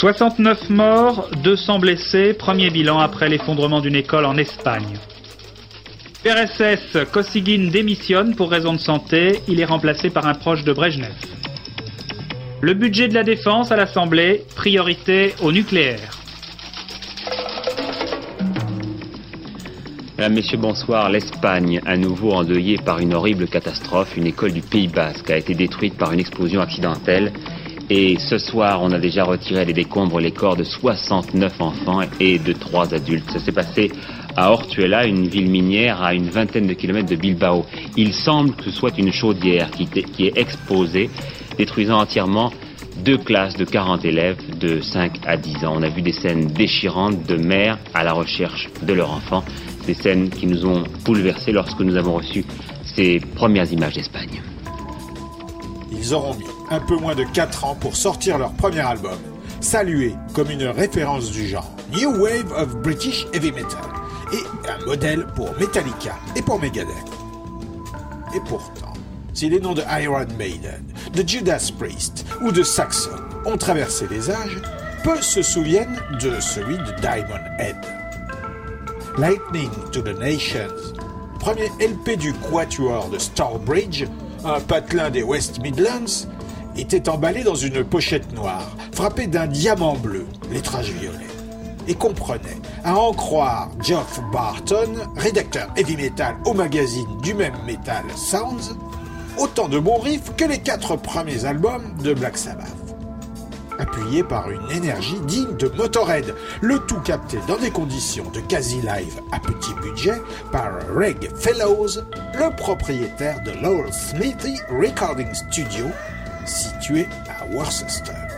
69 morts, 200 blessés, premier bilan après l'effondrement d'une école en Espagne. PRSS Kosygin démissionne pour raison de santé, il est remplacé par un proche de Brejnev. Le budget de la défense à l'Assemblée, priorité au nucléaire. Mesdames, Messieurs, bonsoir. L'Espagne, à nouveau endeuillée par une horrible catastrophe, une école du Pays Basque a été détruite par une explosion accidentelle et ce soir, on a déjà retiré des décombres les corps de 69 enfants et de 3 adultes. Ça s'est passé à Ortuela, une ville minière à une vingtaine de kilomètres de Bilbao. Il semble que ce soit une chaudière qui, est exposée, détruisant entièrement deux classes de 40 élèves de 5 à 10 ans. On a vu des scènes déchirantes de mères à la recherche de leurs enfants, des scènes qui nous ont bouleversés lorsque nous avons reçu ces premières images d'Espagne. Ils auront mis un peu moins de 4 ans pour sortir leur premier album, salué comme une référence du genre New Wave of British Heavy Metal et un modèle pour Metallica et pour Megadeth. Et pourtant, si les noms de Iron Maiden, de Judas Priest ou de Saxon ont traversé les âges, peu se souviennent de celui de Diamond Head. Lightning to the Nations, premier LP du Quatuor de Starbridge, un patelin des West Midlands, était emballé dans une pochette noire, frappée d'un diamant bleu, lettrage violet, et comprenait, à en croire Geoff Barton, rédacteur heavy metal au magazine du même Metal Sounds, autant de bons riffs que les quatre premiers albums de Black Sabbath. Appuyé par une énergie digne de Motorhead, le tout capté dans des conditions de quasi-live à petit budget par Reg Fellows, le propriétaire de Lowell Smithy Recording Studio situé à Worcester.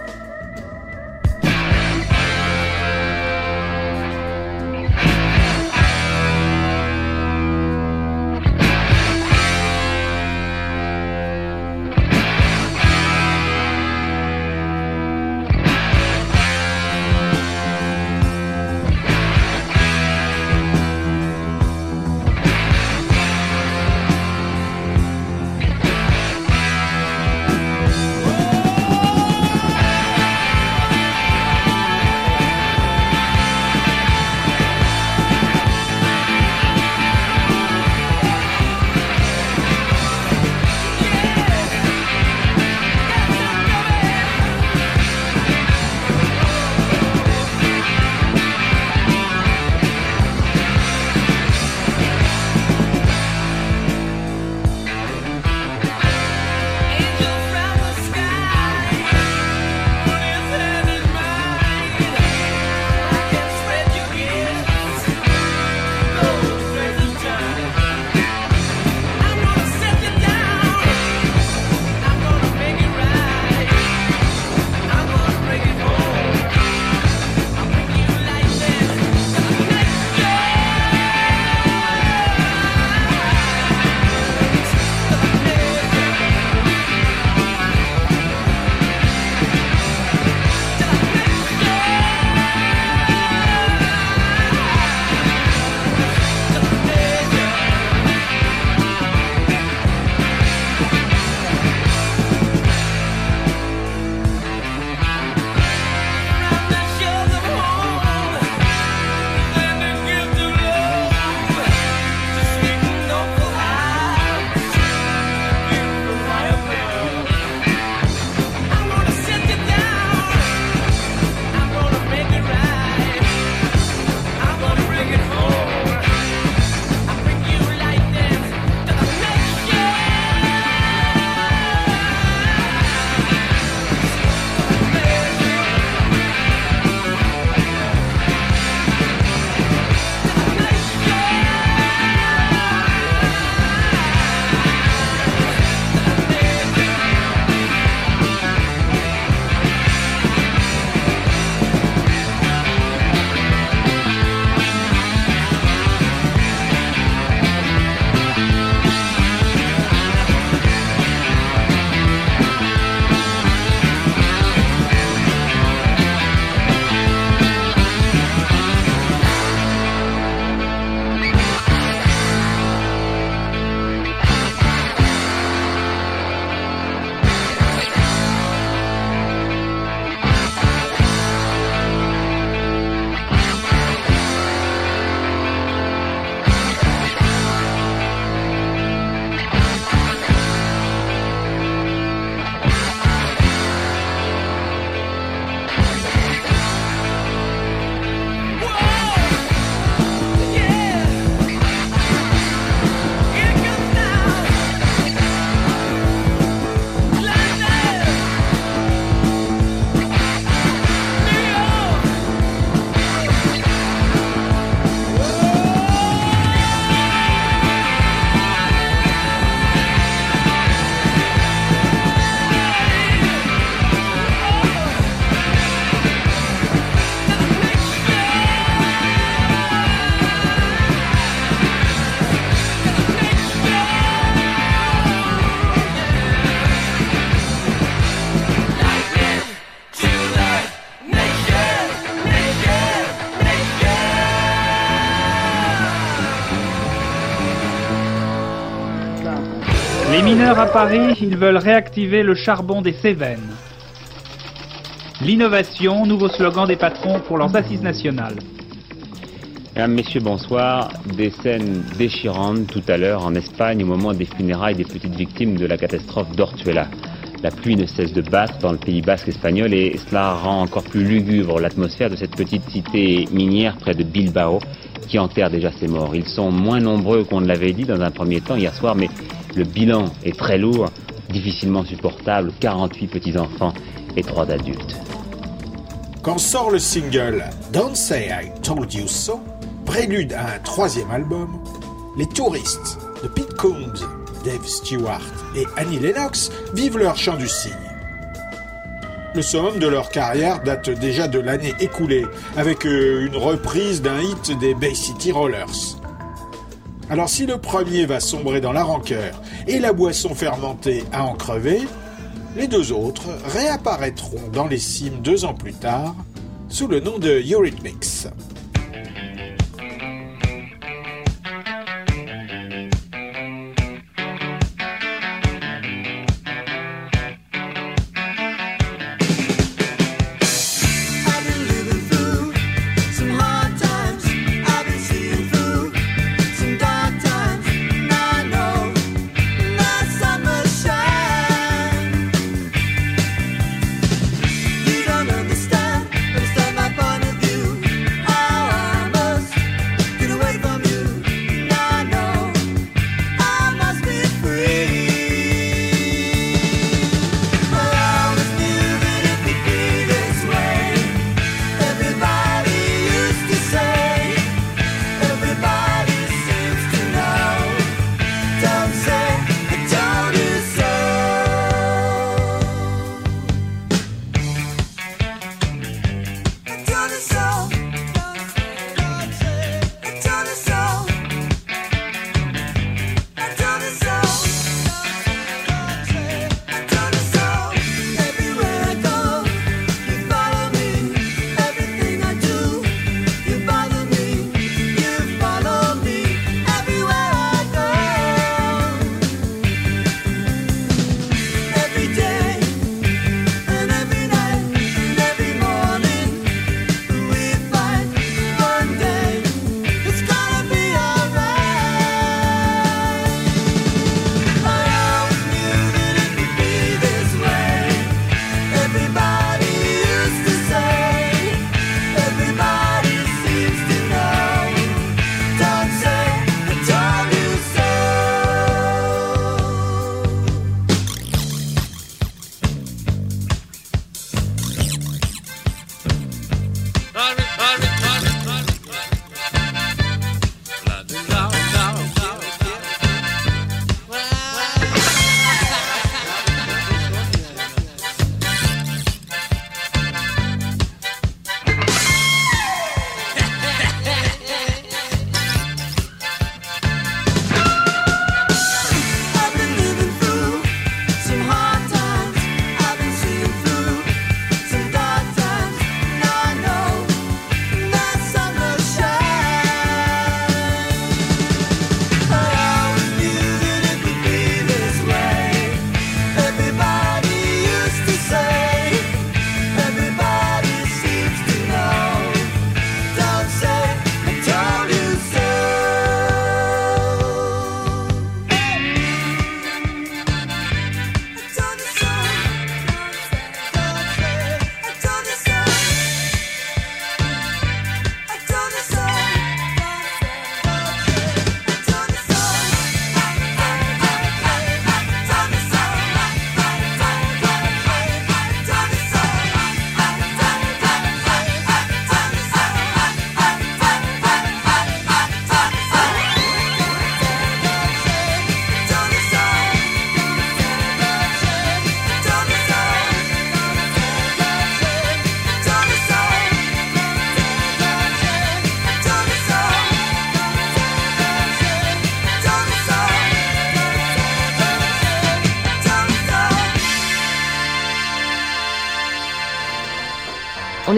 À Paris, ils veulent réactiver le charbon des Cévennes. L'innovation, nouveau slogan des patrons pour leurs assises nationales. Mesdames, Messieurs, bonsoir. Des scènes déchirantes tout à l'heure en Espagne au moment des funérailles des petites victimes de la catastrophe d'Ortuella. La pluie ne cesse de battre dans le Pays basque espagnol et cela rend encore plus lugubre l'atmosphère de cette petite cité minière près de Bilbao qui enterre déjà ses morts. Ils sont moins nombreux qu'on ne l'avait dit dans un premier temps hier soir, mais le bilan est très lourd, difficilement supportable, 48 petits-enfants et 3 adultes. Quand sort le single Don't Say I Told You So, prélude à un troisième album, les touristes de Pete Combs, Dave Stewart et Annie Lennox vivent leur chant du cygne. Le summum de leur carrière date déjà de l'année écoulée, avec euh, une reprise d'un hit des Bay City Rollers. Alors si le premier va sombrer dans la rancœur et la boisson fermentée à en crever, les deux autres réapparaîtront dans les cimes deux ans plus tard sous le nom de Eurythmics.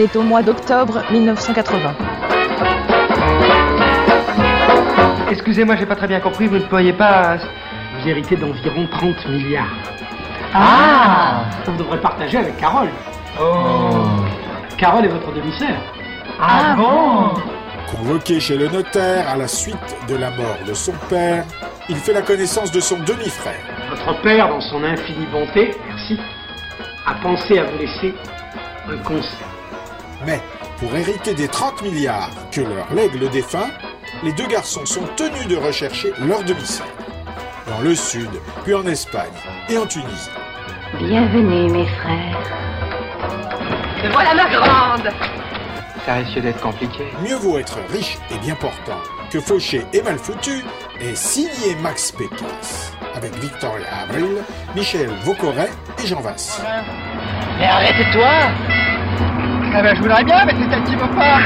Est au mois d'octobre 1980. Excusez-moi, j'ai pas très bien compris. Vous ne pourriez pas. Vous vous héritez d'environ 30 milliards. Ah Vous devrez partager avec Carole. Oh Carole est votre demi-sœur. Ah bon Convoqué chez le notaire à la suite de la mort de son père, il fait la connaissance de son demi-frère. Votre père, dans son infinie bonté, merci, a pensé à vous laisser un conseil. Mais pour hériter des 30 milliards que leur lègue le défunt, les deux garçons sont tenus de rechercher leur demi-sœur. Dans le sud, puis en Espagne et en Tunisie. Bienvenue, mes frères. Me voilà ma grande Ça risque d'être compliqué. Mieux vaut être riche et bien portant que fauché et mal foutu et signé Max Pécasse avec Victoria Abril, Michel Vaucoret et Jean Vasse. Mais arrête-toi Ah ben je voudrais bien, mais c'est elle qui veut pas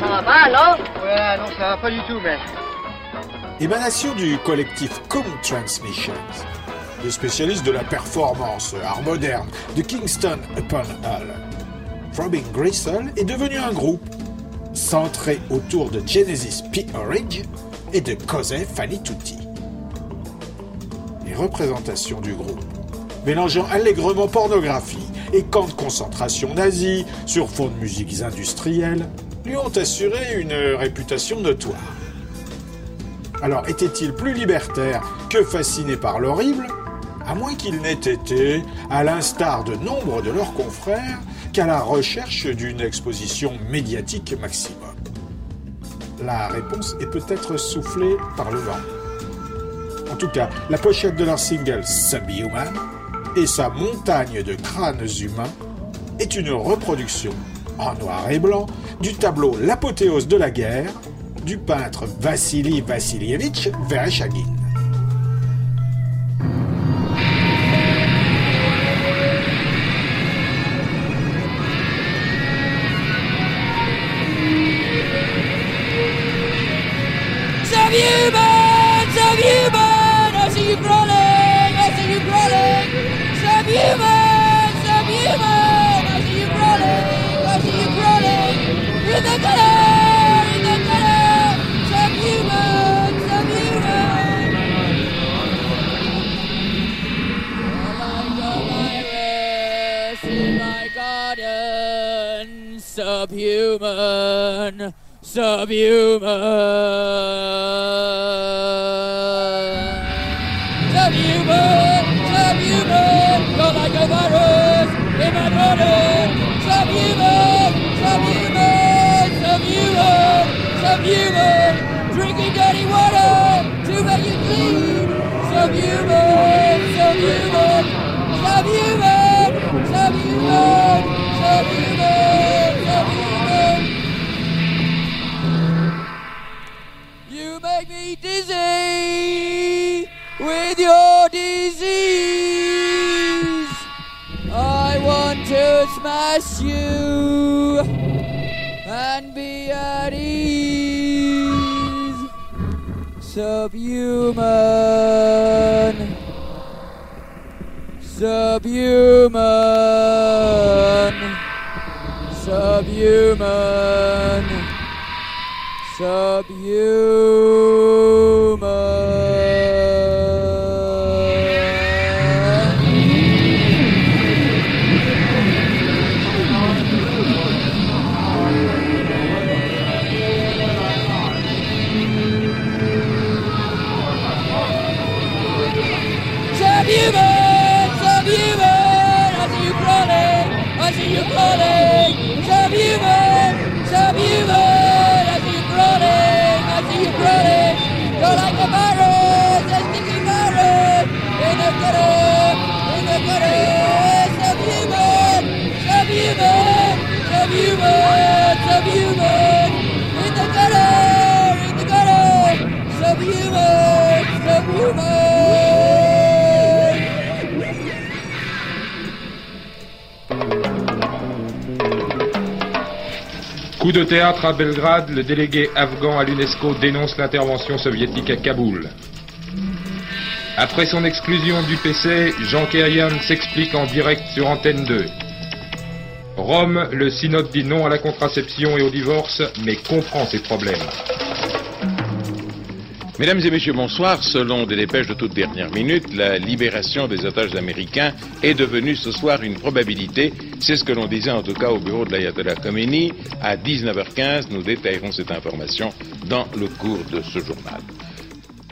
Ça va pas, non Ouais, non, ça va pas du tout, mais... Émanation du collectif Com Transmissions, des spécialistes de la performance art moderne de Kingston upon Hull. Robin Gristle est devenu un groupe centré autour de Genesis P. Orridge et de Cosey Fanny Tutti. Les représentations du groupe, mélangeant allègrement pornographie et camps de concentration nazis sur fond de musiques industrielles, lui ont assuré une réputation notoire. Alors était-il plus libertaire que fasciné par l'horrible À moins qu'il n'ait été, à l'instar de nombre de leurs confrères, qu'à la recherche d'une exposition médiatique maximum? La réponse est peut-être soufflée par le vent. En tout cas, la pochette de leur single Subhuman et sa montagne de crânes humains est une reproduction en noir et blanc du tableau L'apothéose de la guerre du peintre Vassili Vassilievitch Vereshchagin. Subhuman! Subhuman! Subhuman. Subhuman. Subhuman. Subhuman. Théâtre à Belgrade, le délégué afghan à l'UNESCO dénonce l'intervention soviétique à Kaboul. Après son exclusion du PC, Jean Kerian s'explique en direct sur Antenne 2. Rome, le synode dit non à la contraception et au divorce, mais comprend ses problèmes. Mesdames et messieurs, bonsoir. Selon des dépêches de toute dernière minute, la libération des otages américains est devenue ce soir une probabilité. C'est ce que l'on disait en tout cas au bureau de l'Ayatollah Khomeini. À 19h15, nous détaillerons cette information dans le cours de ce journal.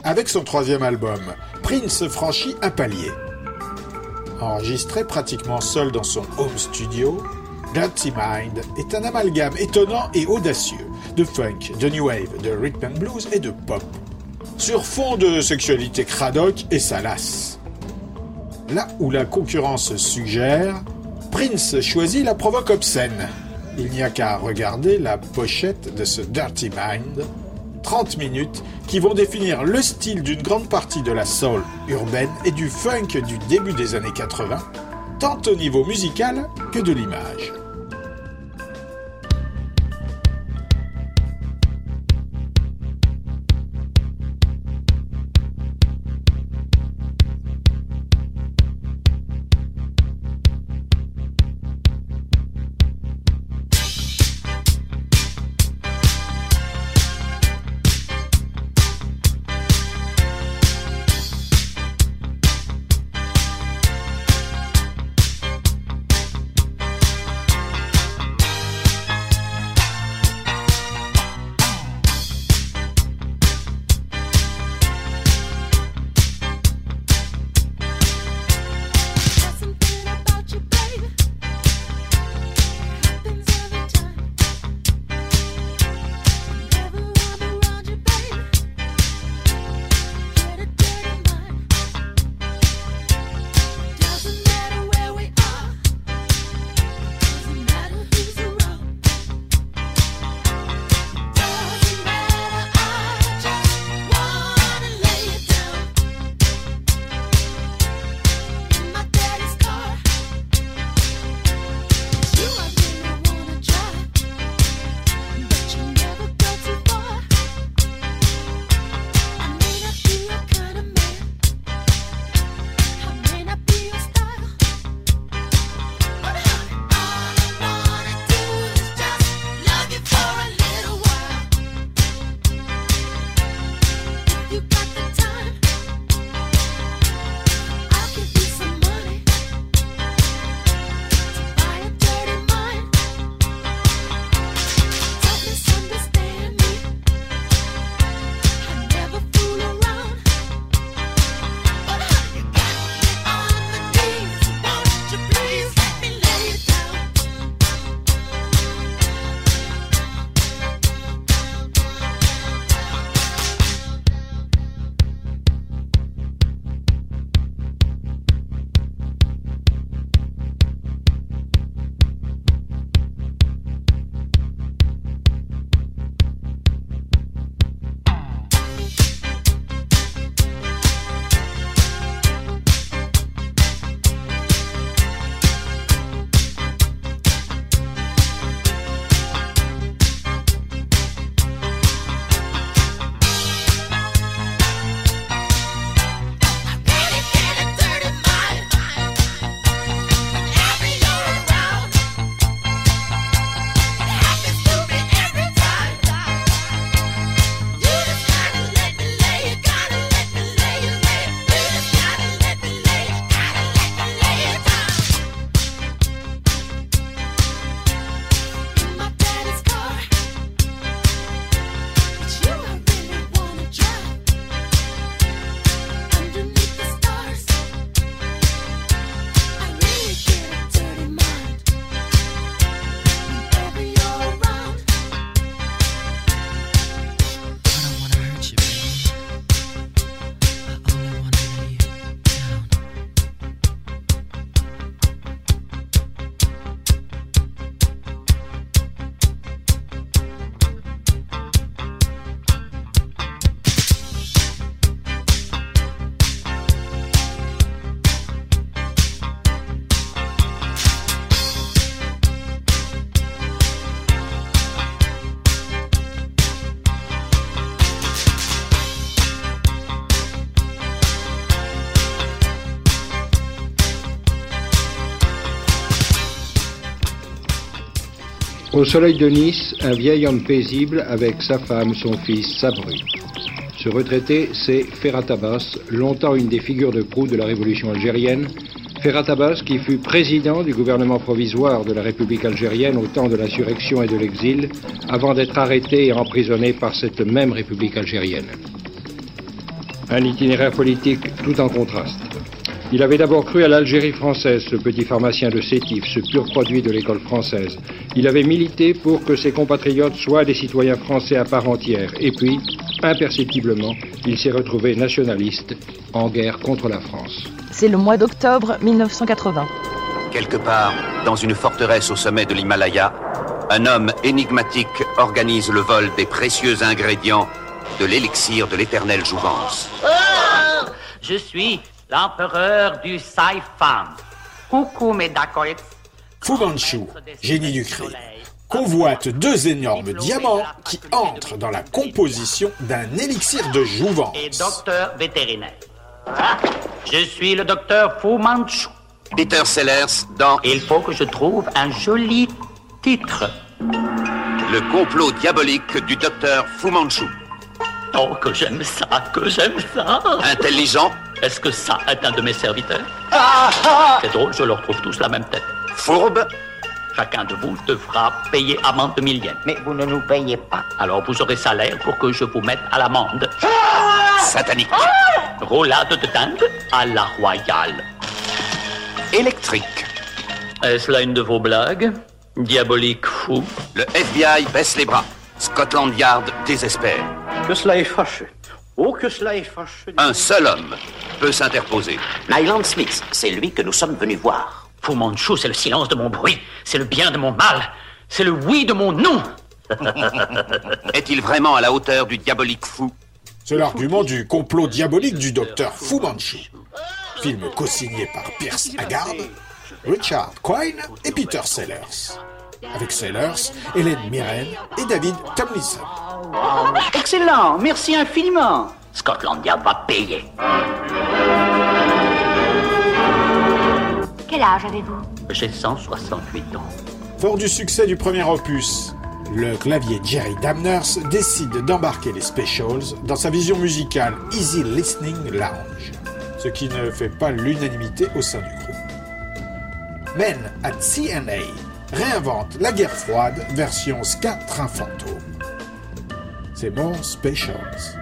Avec son troisième album, Prince franchit un palier. Enregistré pratiquement seul dans son home studio, Dirty Mind est un amalgame étonnant et audacieux de funk, de new wave, de rhythm and blues et de pop, sur fond de sexualité cradoc et salace. Là où la concurrence suggère, Prince choisit la provoque obscène. Il n'y a qu'à regarder la pochette de ce Dirty Mind 30 minutes qui vont définir le style d'une grande partie de la soul urbaine et du funk du début des années 80, tant au niveau musical que de l'image. Au soleil de Nice, un vieil homme paisible avec sa femme, son fils, s'abreuve. Ce retraité, c'est Ferhat Abbas, longtemps une des figures de proue de la révolution algérienne. Ferhat Abbas, qui fut président du gouvernement provisoire de la République algérienne au temps de l'insurrection et de l'exil, avant d'être arrêté et emprisonné par cette même République algérienne. Un itinéraire politique tout en contraste. Il avait d'abord cru à l'Algérie française, ce petit pharmacien de Sétif, ce pur produit de l'école française. Il avait milité pour que ses compatriotes soient des citoyens français à part entière. Et puis, imperceptiblement, il s'est retrouvé nationaliste, en guerre contre la France. C'est le mois d'octobre 1980. Quelque part, dans une forteresse au sommet de l'Himalaya, un homme énigmatique organise le vol des précieux ingrédients de l'élixir de l'éternelle jouvence. Ah Je suis l'empereur du Saifan. Coucou mes dacoits. Fu Manchu, génie du crime, convoite deux énormes diamants qui entrent dans la composition d'un élixir de jouvence. Et docteur vétérinaire. Ah, Je suis le docteur Fu Manchu. Peter Sellers dans Il faut que je trouve un joli titre. Le complot diabolique du docteur Fu Manchu. Oh, que j'aime ça, que j'aime ça. Intelligent, Est-ce que ça est un de mes serviteurs C'est drôle, je leur trouve tous la même tête. fourbe, Chacun de vous devra payer amende de mille yens. Mais vous ne nous payez pas. Alors vous aurez salaire pour que je vous mette à l'amende. satanique, Roulade de dinde à la royale. électrique. Est-ce là une de vos blagues? Diabolique fou. Le FBI baisse les bras. Scotland Yard désespère. Que cela est fâcheux. Oh, que cela est fâcheux. Un seul homme peut s'interposer. Nyland Smith, c'est lui que nous sommes venus voir. Fu Manchu, c'est le silence de mon bruit, c'est le bien de mon mal, c'est le oui de mon non. Est-il vraiment à la hauteur du diabolique fou? C'est l'argument du complot diabolique du docteur Fu Manchu. Film co-signé par Pierce Haggard, Richard Quine et Peter Sellers. Avec Sellers, Hélène Mirren et David Tomlinson. Excellent, merci infiniment. Scotland Yard va payer. Quel âge avez-vous? J'ai 168 ans. Fort du succès du premier opus, le clavier Jerry Damners décide d'embarquer les Specials dans sa vision musicale Easy Listening Lounge, ce qui ne fait pas l'unanimité au sein du groupe. Men at CNA réinvente la guerre froide version ska train fantôme. C'est bon Specials.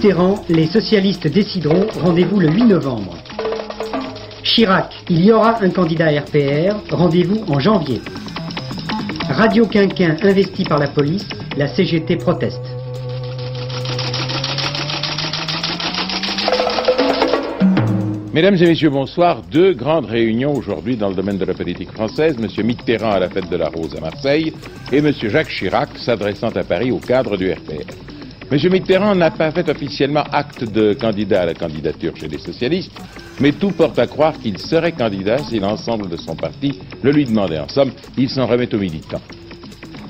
Mitterrand, les socialistes décideront, rendez-vous le 8 novembre. Chirac, il y aura un candidat RPR, rendez-vous en janvier. Radio Quinquin investi par la police, la CGT proteste. Mesdames et messieurs, bonsoir. Deux grandes réunions aujourd'hui dans le domaine de la politique française. Monsieur Mitterrand à la fête de la Rose à Marseille et Monsieur Jacques Chirac s'adressant à Paris au cadre du RPR. Monsieur Mitterrand n'a pas fait officiellement acte de candidat à la candidature chez les socialistes, mais tout porte à croire qu'il serait candidat si l'ensemble de son parti le lui demandait. En somme, il s'en remet aux militants.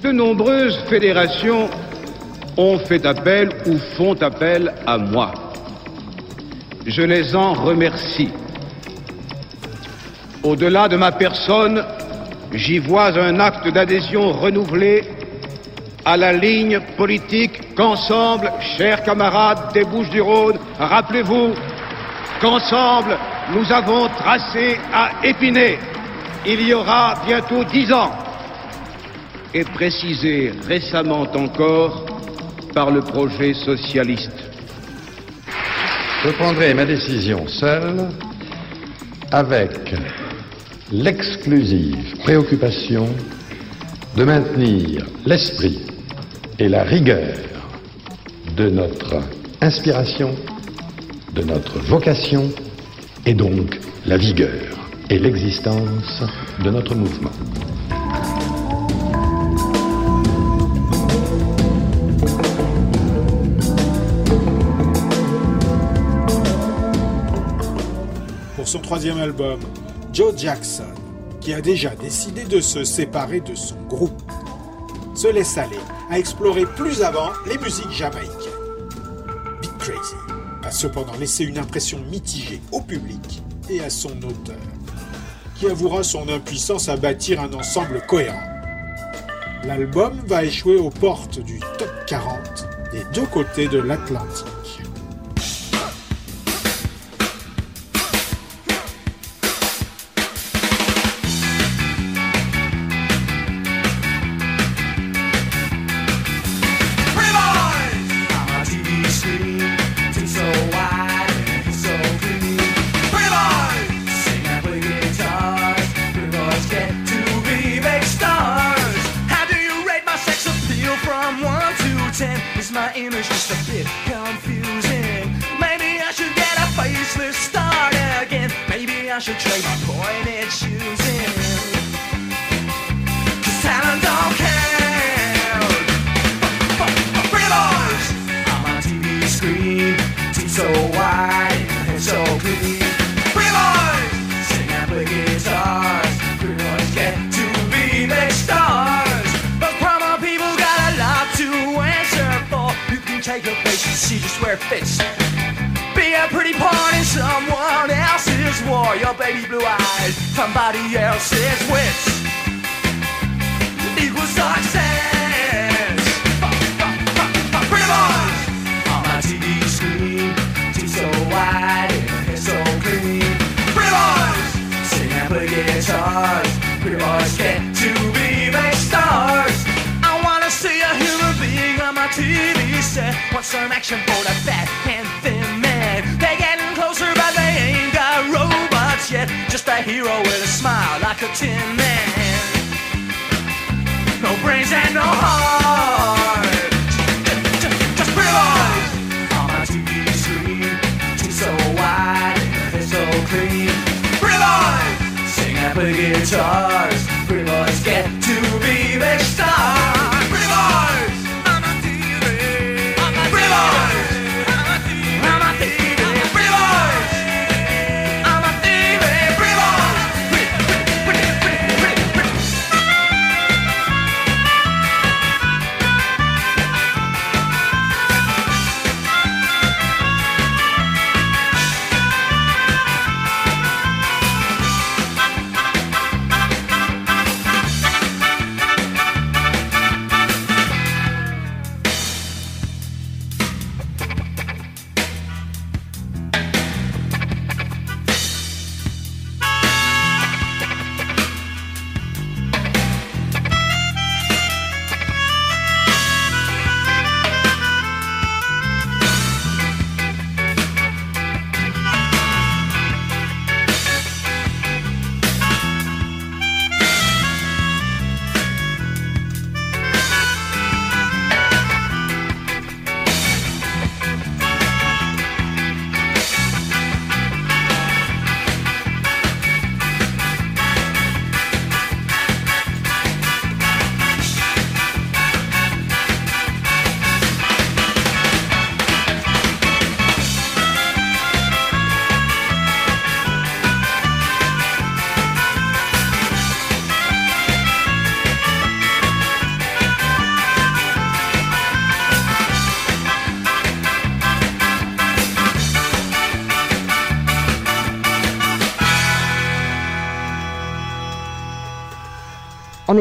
De nombreuses fédérations ont fait appel ou font appel à moi. Je les en remercie. Au-delà de ma personne, j'y vois un acte d'adhésion renouvelé à la ligne politique qu'ensemble, chers camarades des Bouches-du-Rhône, rappelez-vous qu'ensemble nous avons tracé à Épinay il y aura bientôt dix ans et précisé récemment encore par le projet socialiste. Je prendrai ma décision seule avec l'exclusive préoccupation de maintenir l'esprit et la rigueur de notre inspiration, de notre vocation et donc la vigueur et l'existence de notre mouvement. Pour son troisième album, Joe Jackson, qui a déjà décidé de se séparer de son groupe, se laisse aller à explorer plus avant les musiques jamaïcaines. Big Crazy a cependant laissé une impression mitigée au public et à son auteur, qui avouera son impuissance à bâtir un ensemble cohérent. L'album va échouer aux portes du top 40 des deux côtés de l'Atlantique. Where it fits. Be a pretty pawn in someone else's war. Your baby blue eyes, somebody else's wits. Equals success. Pretty boys on my TV screen. Teeth so wide and hair so clean. Pretty boys sing and play guitars. Pretty boys get to be big stars. I wanna see a human being on my TV set. Want some action for the fat and thin man. They're getting closer, but they ain't got robots yet. Just a hero with a smile like a tin man. No brains and no heart. Just pretty boys on my TV screen. Teeth so wide, hair so clean. Pretty boys sing and play guitars.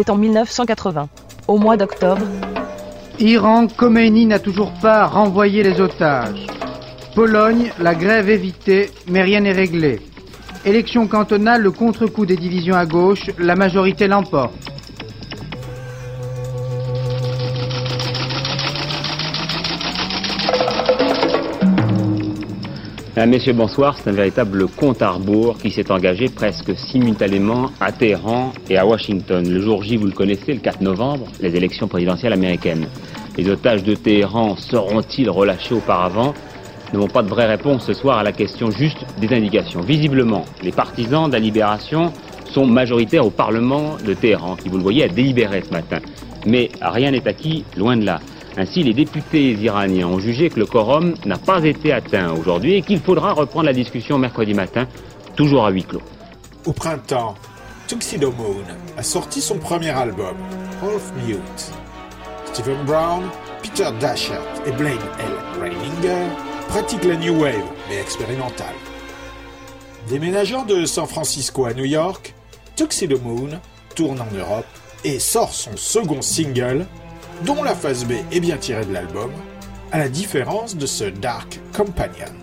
En 1980. Au mois d'octobre, Iran, Khomeini n'a toujours pas renvoyé les otages. Pologne, la grève évitée, mais rien n'est réglé. Élection cantonale, le contre-coup des divisions à gauche, la majorité l'emporte. Messieurs, bonsoir. C'est un véritable compte à rebours qui s'est engagé presque simultanément à Téhéran et à Washington. Le jour J, vous le connaissez, le 4 novembre, les élections présidentielles américaines. Les otages de Téhéran seront-ils relâchés auparavant? Nous n'avons pas de vraie réponse ce soir à la question juste des indications. Visiblement, les partisans de la libération sont majoritaires au Parlement de Téhéran, qui, vous le voyez, a délibéré ce matin. Mais rien n'est acquis, loin de là. Ainsi, les députés iraniens ont jugé que le quorum n'a pas été atteint aujourd'hui et qu'il faudra reprendre la discussion mercredi matin, toujours à huis clos. Au printemps, Tuxedo Moon a sorti son premier album, Half Mute. Stephen Brown, Peter Dashert et Blaine L. Reininger pratiquent la New Wave, mais expérimentale. Déménageant de San Francisco à New York, Tuxedo Moon tourne en Europe et sort son second single, dont la phase B est bien tirée de l'album, à la différence de ce Dark Companion.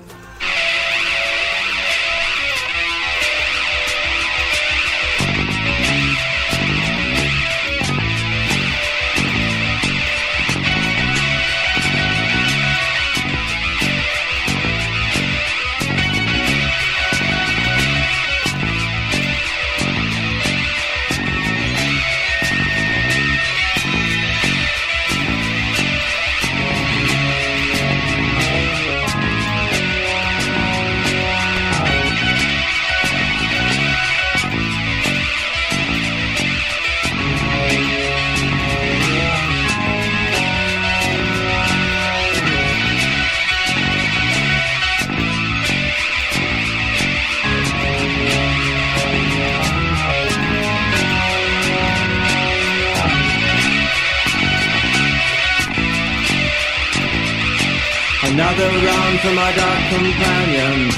For my dark companion.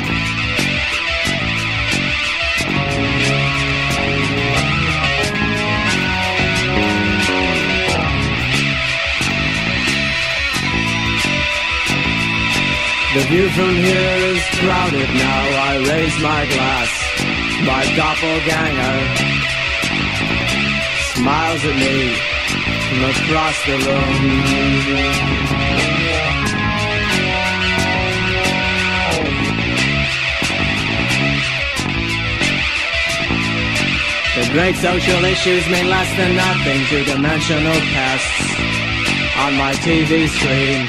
The view from here is crowded now. I raise my glass. My doppelganger smiles at me from across the room. Great social issues mean less than nothing to dimensional pests on my TV screen.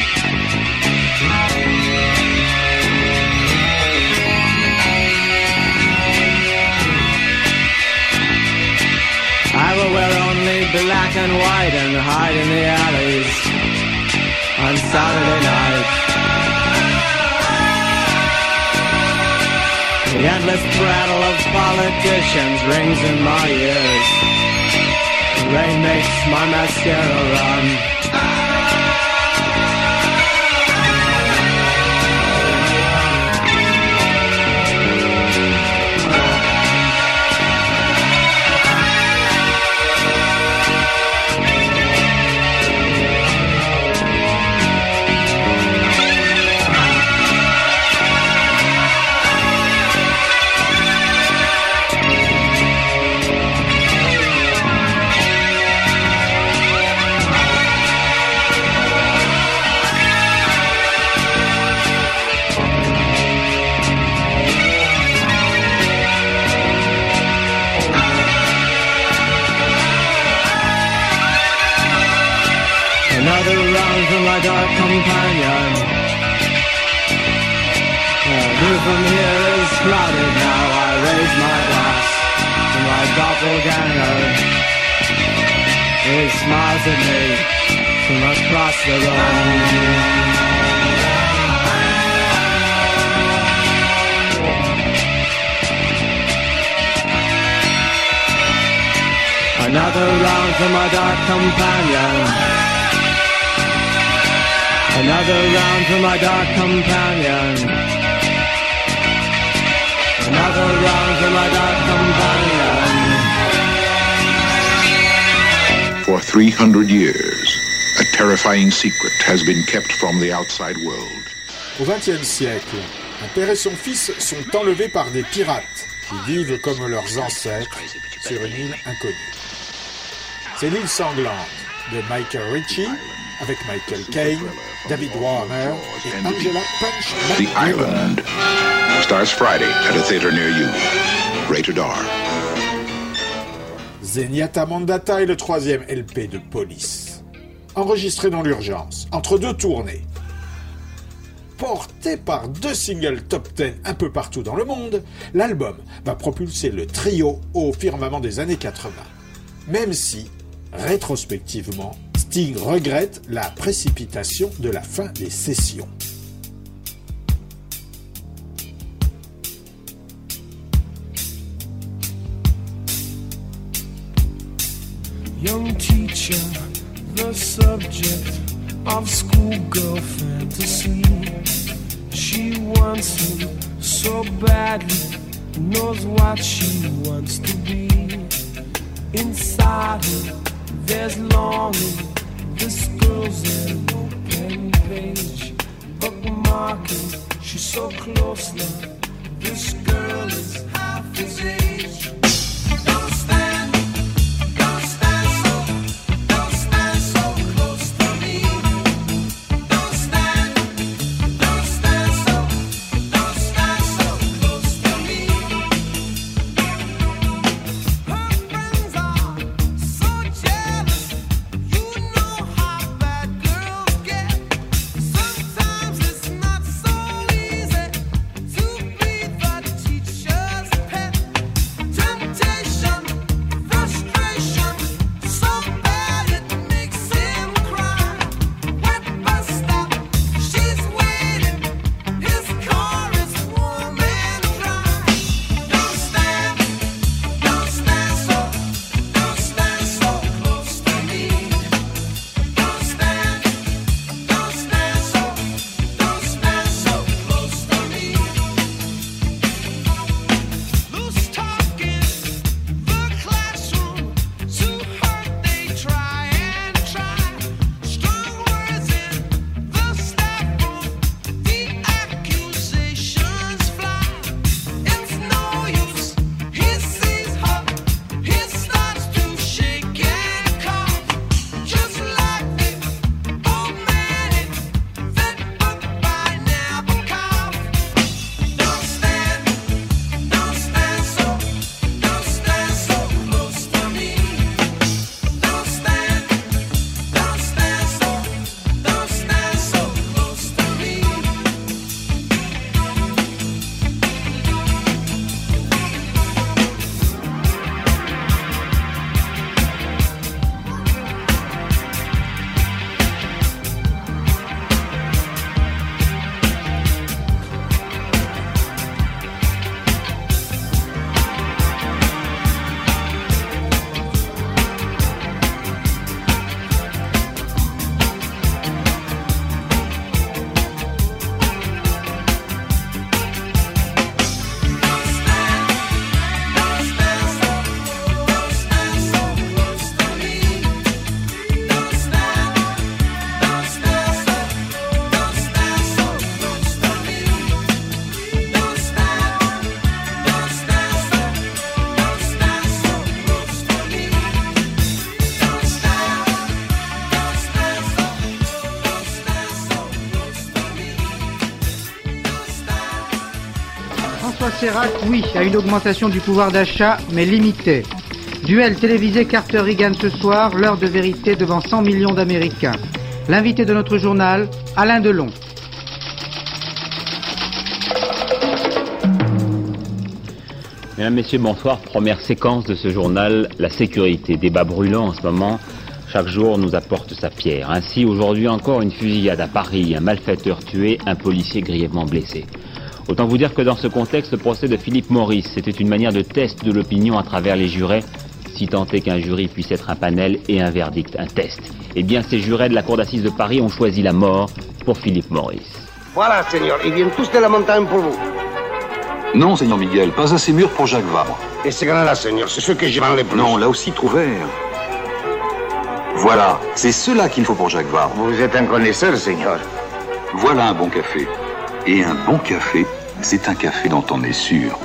I will wear only black and white and hide in the alleys on Saturday night. The endless prattle of politicians rings in my ears. Rain makes my mascara run. Companion. The view from here is crowded now. I raise my glass to my doppelganger. He smiles at me from across the room. Another round for my dark companion. Another round for my dark companion. Another round for my dark companion. For 300 years, a terrifying secret has been kept from the outside world. Au XXe siècle, un père et son fils sont enlevés par des pirates qui vivent comme leurs ancêtres sur une île inconnue. C'est l'île sanglante de Michael Ritchie avec Michael Caine, David Warner et Angela Punch The. Island starts Friday at a theater near you. Rated R. Zenyatta Mandata est le troisième LP de Police. Enregistré dans l'urgence, entre deux tournées. Porté par deux singles top 10 un peu partout dans le monde, l'album va propulser le trio au firmament des années 80. Même si, rétrospectivement, Sting regrette la précipitation de la fin des sessions. Young teacher, the subject of schoolgirl fantasy. She wants him so badly, knows what she wants to be. Inside her, there's longing. This girl's an open page, bookmarking. She's so close now. This girl is half his age. Oui, à une augmentation du pouvoir d'achat, mais limitée. Duel télévisé Carter-Reagan ce soir, l'heure de vérité devant 100 millions d'Américains. L'invité de notre journal, Alain Delon. Mesdames, Messieurs, bonsoir. Première séquence de ce journal, la sécurité. Débat brûlant en ce moment. Chaque jour nous apporte sa pierre. Ainsi, aujourd'hui encore, une fusillade à Paris, un malfaiteur tué, un policier grièvement blessé. Autant vous dire que dans ce contexte, le procès de Philippe Maurice, c'était une manière de test de l'opinion à travers les jurés, si tant est qu'un jury puisse être un panel et un verdict, un test. Eh bien, ces jurés de la Cour d'assises de Paris ont choisi la mort pour Philippe Maurice. Voilà, Seigneur, ils viennent tous de la montagne pour vous. Non, Seigneur Miguel, pas assez mûr pour Jacques Vabre. Et ces grands-là, Seigneur, c'est ceux que j'y vends les plus. Non, là aussi trop vert. Voilà, c'est cela qu'il faut pour Jacques Vabre. Vous êtes un connaisseur, Seigneur. Voilà un bon café. Et un bon café, c'est un café dont on est sûr.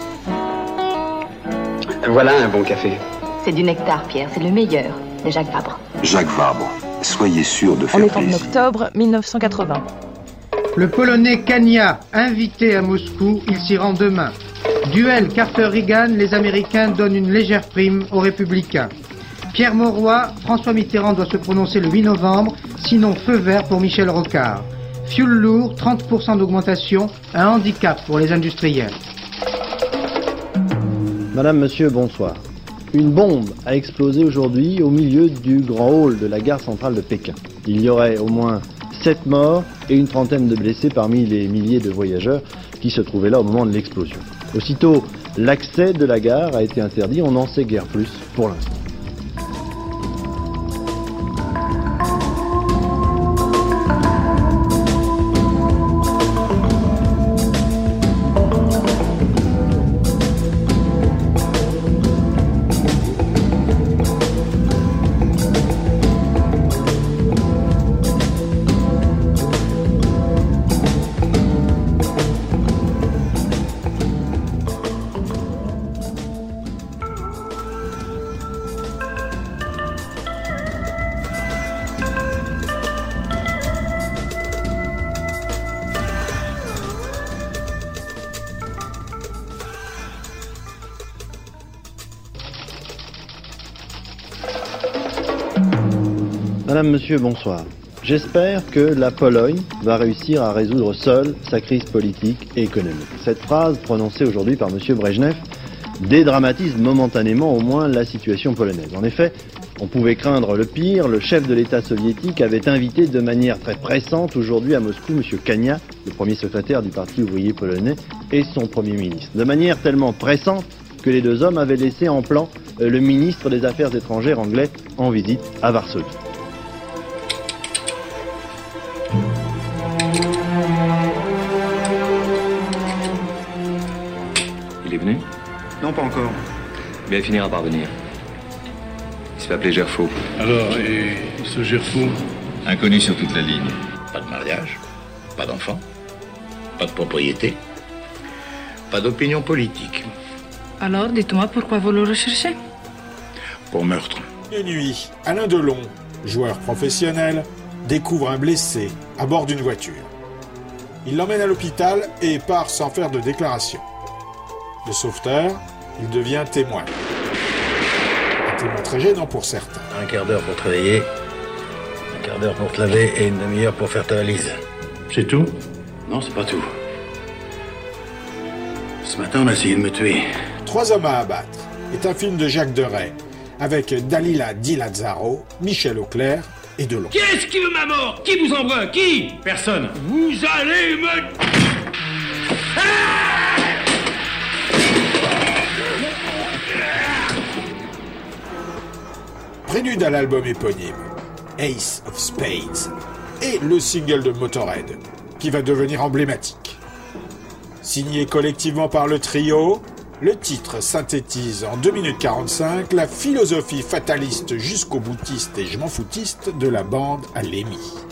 Voilà un bon café. C'est du nectar, Pierre, c'est le meilleur de Jacques Vabre. Jacques Vabre, soyez sûr de On faire est en octobre 1980. Le Polonais Kania, invité à Moscou, il s'y rend demain. Duel Carter-Reagan, les Américains donnent une légère prime aux Républicains. Pierre Mauroy, François Mitterrand doit se prononcer le 8 novembre, sinon feu vert pour Michel Rocard. Fuel lourd, 30% d'augmentation, un handicap pour les industriels. Madame, monsieur, bonsoir. Une bombe a explosé aujourd'hui au milieu du grand hall de la gare centrale de Pékin. Il y aurait au moins 7 morts et une trentaine de blessés parmi les milliers de voyageurs qui se trouvaient là au moment de l'explosion. Aussitôt, l'accès de la gare a été interdit, on n'en sait guère plus pour l'instant. Monsieur, bonsoir. J'espère que la Pologne va réussir à résoudre seule sa crise politique et économique. Cette phrase prononcée aujourd'hui par monsieur Brejnev dédramatise momentanément au moins la situation polonaise. En effet, on pouvait craindre le pire. Le chef de l'État soviétique avait invité de manière très pressante aujourd'hui à Moscou monsieur Kania, le premier secrétaire du Parti ouvrier polonais, et son premier ministre. De manière tellement pressante que les deux hommes avaient laissé en plan euh, le ministre des Affaires étrangères anglais en visite à Varsovie. Pas encore. Mais il finira par venir. Il se fait appeler Gerfaux. Alors, et ce Gerfaux Inconnu sur toute la ligne. Pas de mariage, pas d'enfant, pas de propriété, pas d'opinion politique. Alors, dites-moi pourquoi vous le recherchez? Pour meurtre. Une nuit, Alain Delon, joueur professionnel, découvre un blessé à bord d'une voiture. Il l'emmène à l'hôpital et part sans faire de déclaration. Le sauveteur, il devient témoin. Un témoin très gênant pour certains. Un quart d'heure pour te réveiller, un quart d'heure pour te laver et une demi-heure pour faire ta valise. C'est tout? Non, c'est pas tout. Ce matin, on a essayé de me tuer. Trois hommes à abattre est un film de Jacques Deray avec Dalila Di Lazzaro, Michel Auclair et Delon. Qui est-ce qui veut ma mort? Qui vous en veut? Qui? Personne. Vous allez me... prélude à l'album éponyme, Ace of Spades, et le single de Motorhead, qui va devenir emblématique. Signé collectivement par le trio, le titre synthétise en 2 minutes 45 la philosophie fataliste jusqu'au boutiste et je m'en foutiste de la bande à Lémi.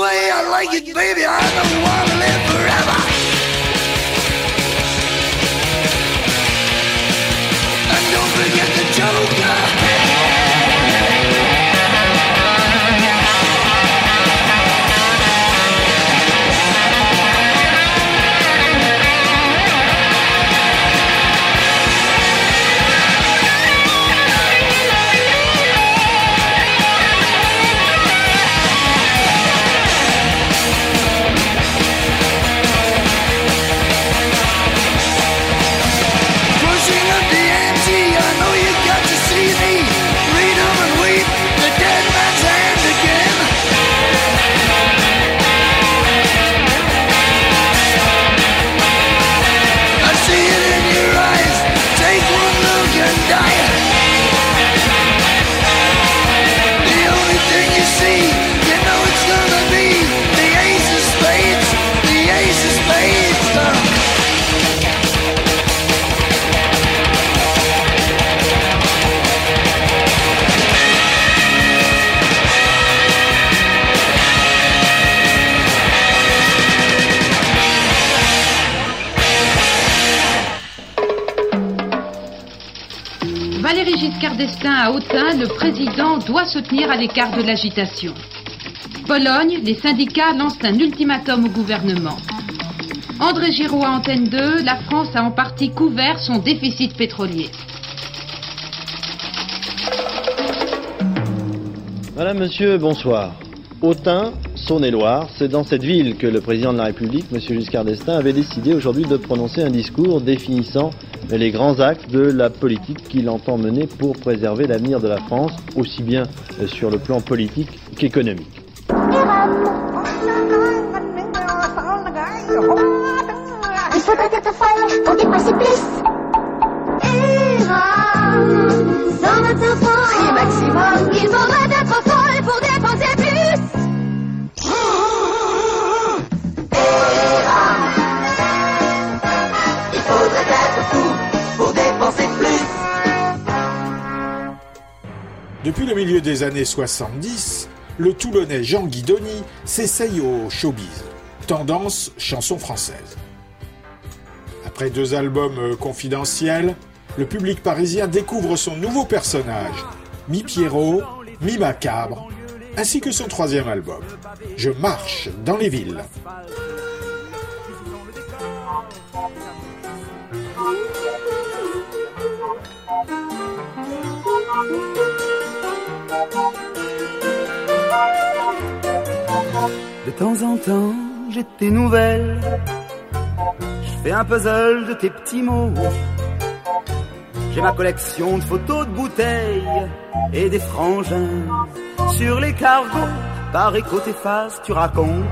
Like it, baby. I don't wanna live forever. And don't forget the joker. D'Estaing à Autun, le président doit se tenir à l'écart de l'agitation. Pologne, les syndicats lancent un ultimatum au gouvernement. André Giraud à Antenne 2, la France a en partie couvert son déficit pétrolier. Madame, monsieur, bonsoir. Autun, Saône-et-Loire, c'est dans cette ville que le président de la République, M. Giscard d'Estaing, avait décidé aujourd'hui de prononcer un discours définissant les grands axes de la politique qu'il entend mener pour préserver l'avenir de la France, aussi bien sur le plan politique qu'économique. Il faudrait être pour dépasser plus. Prix maximum, il Depuis le milieu des années 70, le Toulonnais Jean Guidoni s'essaye au showbiz, tendance chanson française. Après deux albums euh, confidentiels, le public parisien découvre son nouveau personnage, mi-Pierrot, mi-Macabre, ainsi que son troisième album, Je marche dans les villes. De temps en temps, j'ai tes nouvelles. Je fais un puzzle de tes petits mots. J'ai ma collection de photos de bouteilles et des frangins. Sur les cargos, par écho tes faces, tu racontes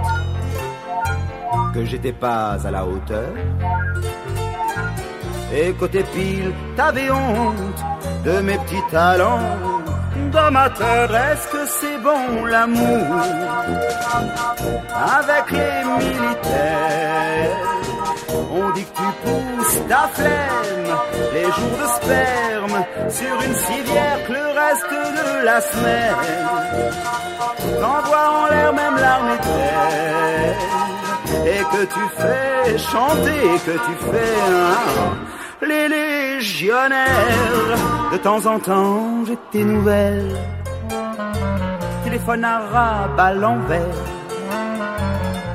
que j'étais pas à la hauteur. Et côté pile, t'avais honte de mes petits talents. D'amateur, est-ce que c'est bon l'amour? Avec les militaires On dit que tu pousses ta flemme les jours de sperme sur une civière que le reste de la semaine. T'envoie en l'air même l'armée de et que tu fais chanter, que tu fais hein, les légionnaires. De temps en temps, j'ai tes nouvelles. Téléphone arabe à l'envers.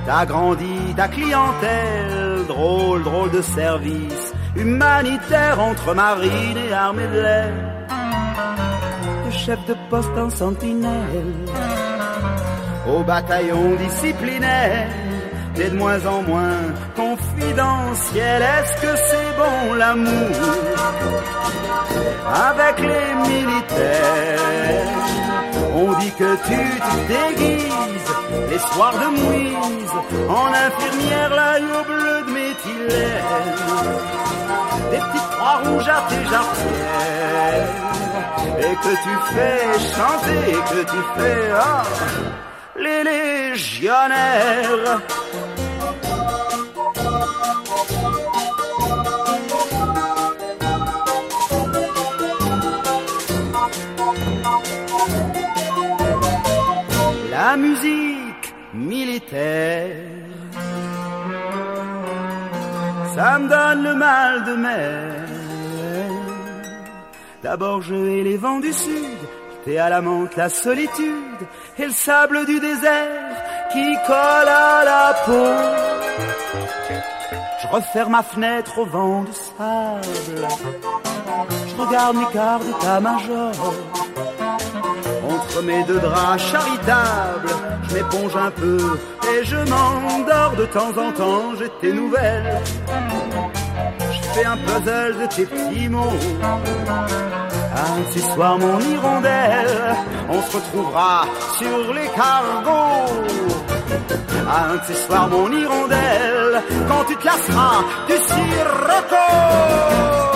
T'as grandi ta clientèle, drôle, drôle de service humanitaire entre marine et armée de l'air. De chef de poste en sentinelle, au bataillon disciplinaire, t'es de moins en moins confidentiel. Est-ce que c'est bon l'amour? Avec les militaires? On dit que tu te déguises les soirs de mouise en infirmière, l'œil au bleu de méthylène. Des petites croix rouges à tes jarretières et que tu fais chanter, que tu fais ah, les légionnaires. La musique militaire. Ça me donne le mal de mer. D'abord je hais les vents du sud, et à la menthe la solitude et le sable du désert qui colle à la peau. Je referme ma fenêtre au vent du sable. Je regarde mes quarts d'état-major. Entre mes deux draps charitables, je m'éponge un peu et je m'endors de temps en temps. J'ai tes nouvelles. Je fais un puzzle de tes petits mots. Un de ces soirs, mon hirondelle, on se retrouvera sur les cargos. Un de ces soirs, mon hirondelle, quand tu te lasseras du sirocco.